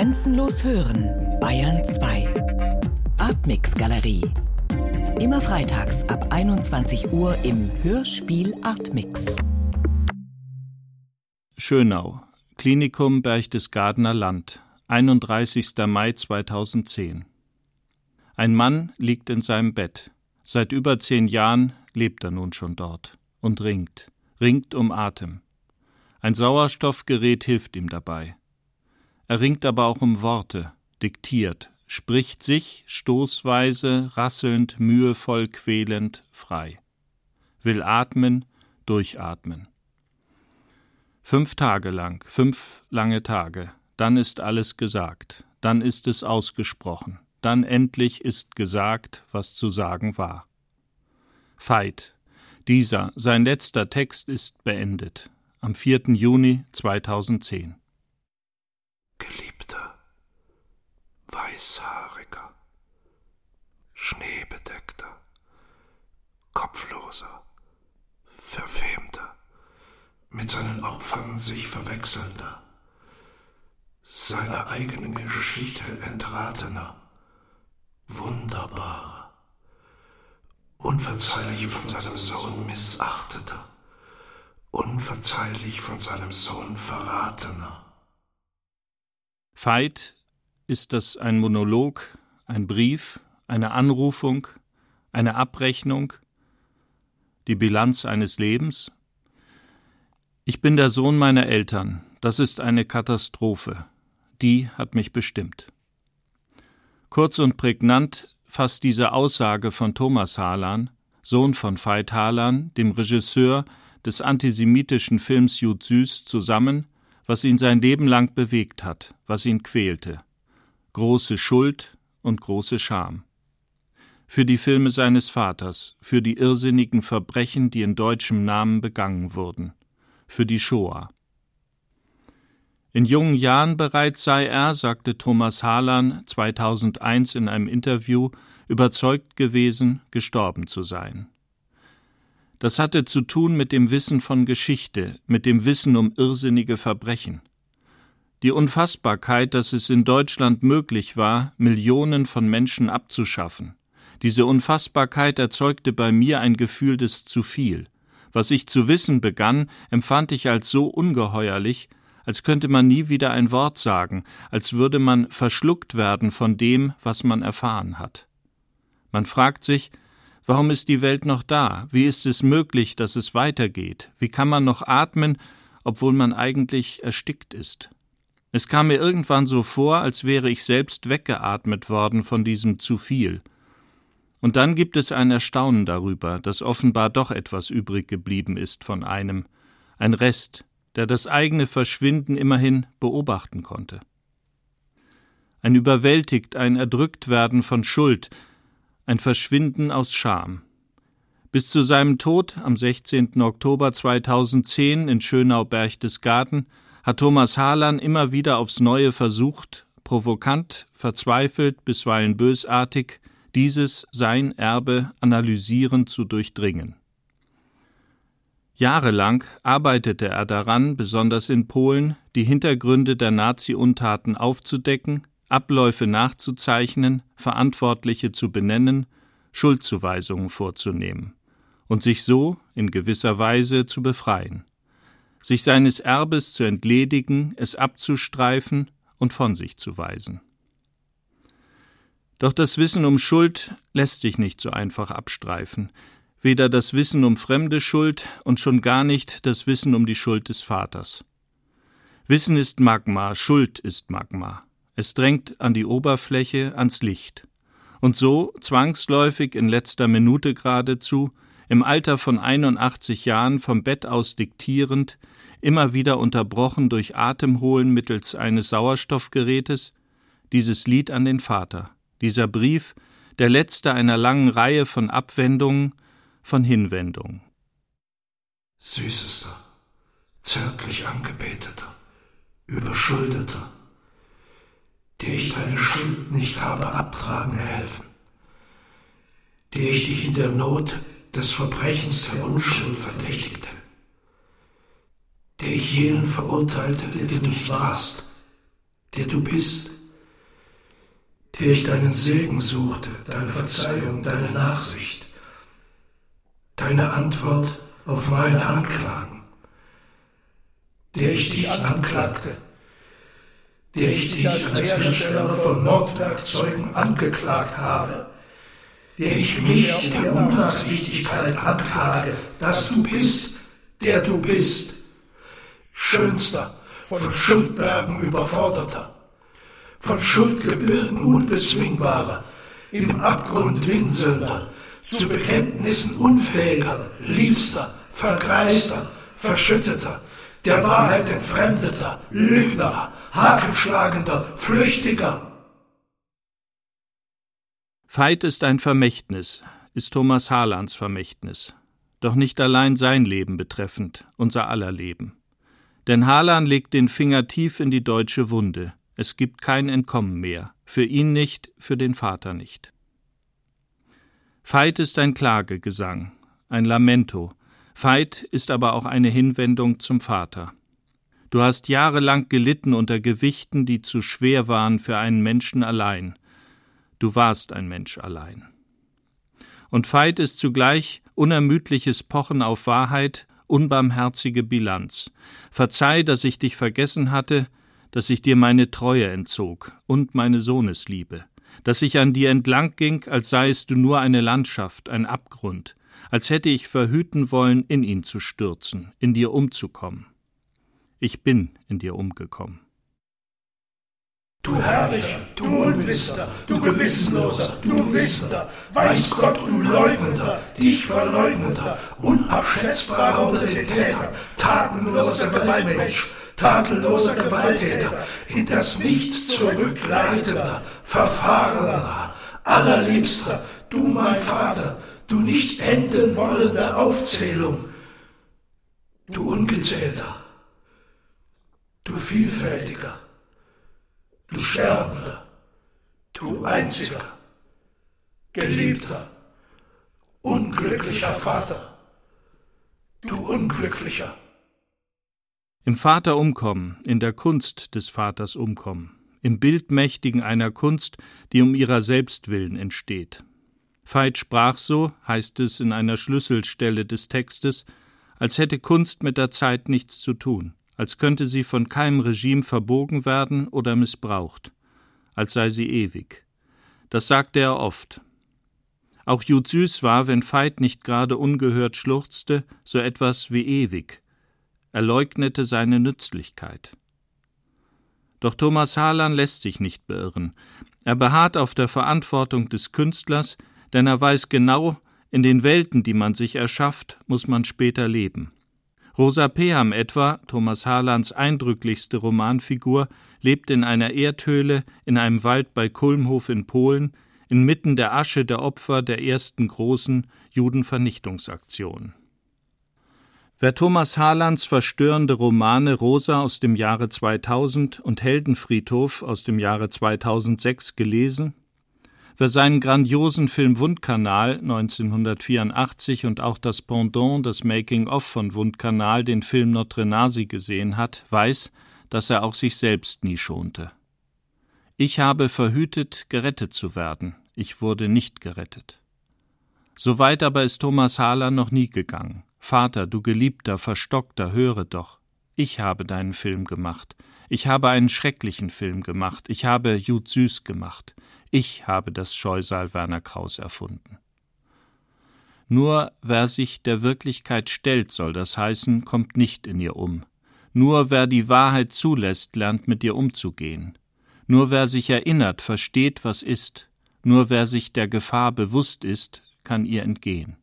Grenzenlos hören, Bayern 2. Artmix Galerie. Immer freitags ab 21 Uhr im Hörspiel Artmix. Schönau, Klinikum Berchtesgadener Land, 31. Mai 2010. Ein Mann liegt in seinem Bett. Seit über zehn Jahren lebt er nun schon dort und ringt, ringt um Atem. Ein Sauerstoffgerät hilft ihm dabei. Er ringt aber auch um Worte, diktiert, spricht sich stoßweise, rasselnd, mühevoll, quälend frei. Will atmen, durchatmen. Fünf Tage lang, fünf lange Tage, dann ist alles gesagt, dann ist es ausgesprochen, dann endlich ist gesagt, was zu sagen war. Veit, dieser, sein letzter Text ist beendet am 4. Juni 2010. Geliebter, weißhaariger, schneebedeckter, kopfloser, verfemter, mit seinen Opfern sich verwechselnder, seiner eigenen Geschichte entratener, wunderbarer, unverzeihlich von seinem Sohn missachteter, unverzeihlich von seinem Sohn verratener. Veit ist das ein Monolog, ein Brief, eine Anrufung, eine Abrechnung, die Bilanz eines Lebens? Ich bin der Sohn meiner Eltern, das ist eine Katastrophe, die hat mich bestimmt. Kurz und prägnant fasst diese Aussage von Thomas Harlan, Sohn von Veit Harlan, dem Regisseur des antisemitischen Films Jud Süß zusammen, was ihn sein Leben lang bewegt hat, was ihn quälte. Große Schuld und große Scham. Für die Filme seines Vaters, für die irrsinnigen Verbrechen, die in deutschem Namen begangen wurden, für die Shoah. In jungen Jahren bereits sei er, sagte Thomas Harlan 2001 in einem Interview, überzeugt gewesen, gestorben zu sein. Das hatte zu tun mit dem Wissen von Geschichte, mit dem Wissen um irrsinnige Verbrechen. Die Unfassbarkeit, dass es in Deutschland möglich war, Millionen von Menschen abzuschaffen. Diese Unfassbarkeit erzeugte bei mir ein Gefühl des zu viel. Was ich zu wissen begann, empfand ich als so ungeheuerlich, als könnte man nie wieder ein Wort sagen, als würde man verschluckt werden von dem, was man erfahren hat. Man fragt sich, Warum ist die Welt noch da? Wie ist es möglich, dass es weitergeht? Wie kann man noch atmen, obwohl man eigentlich erstickt ist? Es kam mir irgendwann so vor, als wäre ich selbst weggeatmet worden von diesem zu viel. Und dann gibt es ein Erstaunen darüber, dass offenbar doch etwas übrig geblieben ist von einem, ein Rest, der das eigene Verschwinden immerhin beobachten konnte. Ein überwältigt, ein Erdrücktwerden von Schuld, ein Verschwinden aus Scham. Bis zu seinem Tod am 16. Oktober 2010 in Schönau-Berchtesgaden hat Thomas Harlan immer wieder aufs Neue versucht, provokant, verzweifelt, bisweilen bösartig, dieses sein Erbe analysierend zu durchdringen. Jahrelang arbeitete er daran, besonders in Polen, die Hintergründe der Nazi-Untaten aufzudecken, Abläufe nachzuzeichnen, Verantwortliche zu benennen, Schuldzuweisungen vorzunehmen und sich so in gewisser Weise zu befreien, sich seines Erbes zu entledigen, es abzustreifen und von sich zu weisen. Doch das Wissen um Schuld lässt sich nicht so einfach abstreifen, weder das Wissen um fremde Schuld und schon gar nicht das Wissen um die Schuld des Vaters. Wissen ist Magma, Schuld ist Magma. Es drängt an die Oberfläche, ans Licht. Und so, zwangsläufig in letzter Minute geradezu, im Alter von 81 Jahren vom Bett aus diktierend, immer wieder unterbrochen durch Atemholen mittels eines Sauerstoffgerätes, dieses Lied an den Vater, dieser Brief, der letzte einer langen Reihe von Abwendungen, von Hinwendungen. Süßester, zärtlich angebeteter, überschuldeter, der ich deine Schuld nicht habe abtragen helfen, der ich dich in der Not des Verbrechens der Unschuld verdächtigte, der ich jenen verurteilte, der du nicht warst, der du bist, der ich deinen Segen suchte, deine Verzeihung, deine Nachsicht, deine Antwort auf meine Anklagen, der ich dich anklagte, der ich dich als Hersteller von Mordwerkzeugen angeklagt habe, der ich mich der Unnachsichtigkeit anklage, dass du bist, der du bist, schönster, von Schuldbergen überforderter, von Schuldgebirgen unbezwingbarer, im Abgrund winselnder, zu Bekenntnissen unfähiger, liebster, vergreister, verschütteter, der Wahrheit entfremdeter, Lügner, hakenschlagender, flüchtiger. Veit ist ein Vermächtnis, ist Thomas Harlands Vermächtnis, doch nicht allein sein Leben betreffend, unser aller Leben. Denn Harlan legt den Finger tief in die deutsche Wunde. Es gibt kein Entkommen mehr, für ihn nicht, für den Vater nicht. Veit ist ein Klagegesang, ein Lamento, Veit ist aber auch eine Hinwendung zum Vater. Du hast jahrelang gelitten unter Gewichten, die zu schwer waren für einen Menschen allein. Du warst ein Mensch allein. Und Veit ist zugleich unermüdliches Pochen auf Wahrheit, unbarmherzige Bilanz. Verzeih, dass ich dich vergessen hatte, dass ich dir meine Treue entzog und meine Sohnesliebe, dass ich an dir entlang ging, als seiest du nur eine Landschaft, ein Abgrund, als hätte ich verhüten wollen, in ihn zu stürzen, in dir umzukommen. Ich bin in dir umgekommen. Du Herrlicher, du Unwissender, du Gewissenloser, du Wissender, weiß Gott, du Leugnender, dich Verleugnender, unabschätzbarer unter den Tätern, tatenloser Gewaltmensch, tadelloser Gewalttäter, in das Nichts zurückleitender, verfahrener, allerliebster, du mein Vater, du nicht enden wollende Aufzählung, du Ungezählter, du Vielfältiger, du Sterbender, du Einziger, Geliebter, unglücklicher Vater, du Unglücklicher. Im Vater umkommen, in der Kunst des Vaters umkommen, im Bildmächtigen einer Kunst, die um ihrer selbst willen entsteht. Veit sprach so, heißt es in einer Schlüsselstelle des Textes, als hätte Kunst mit der Zeit nichts zu tun, als könnte sie von keinem Regime verbogen werden oder missbraucht, als sei sie ewig. Das sagte er oft. Auch Jud Süß war, wenn Veit nicht gerade ungehört schluchzte, so etwas wie ewig. Er leugnete seine Nützlichkeit. Doch Thomas Harlan lässt sich nicht beirren. Er beharrt auf der Verantwortung des Künstlers, denn er weiß genau, in den Welten, die man sich erschafft, muss man später leben. Rosa Peham etwa, Thomas Harlands eindrücklichste Romanfigur, lebt in einer Erdhöhle in einem Wald bei Kulmhof in Polen, inmitten der Asche der Opfer der ersten großen Judenvernichtungsaktion. Wer Thomas Harlands verstörende Romane Rosa aus dem Jahre 2000 und Heldenfriedhof aus dem Jahre 2006 gelesen, Wer seinen grandiosen Film Wundkanal 1984 und auch das Pendant, das Making-of von Wundkanal, den Film Notre Nasi gesehen hat, weiß, dass er auch sich selbst nie schonte. Ich habe verhütet, gerettet zu werden. Ich wurde nicht gerettet. So weit aber ist Thomas Hahler noch nie gegangen. Vater, du geliebter, verstockter, höre doch. Ich habe deinen Film gemacht. Ich habe einen schrecklichen Film gemacht. Ich habe Jud Süß gemacht. Ich habe das Scheusal Werner Kraus erfunden. Nur wer sich der Wirklichkeit stellt, soll das heißen, kommt nicht in ihr um. Nur wer die Wahrheit zulässt, lernt mit ihr umzugehen. Nur wer sich erinnert, versteht, was ist. Nur wer sich der Gefahr bewusst ist, kann ihr entgehen.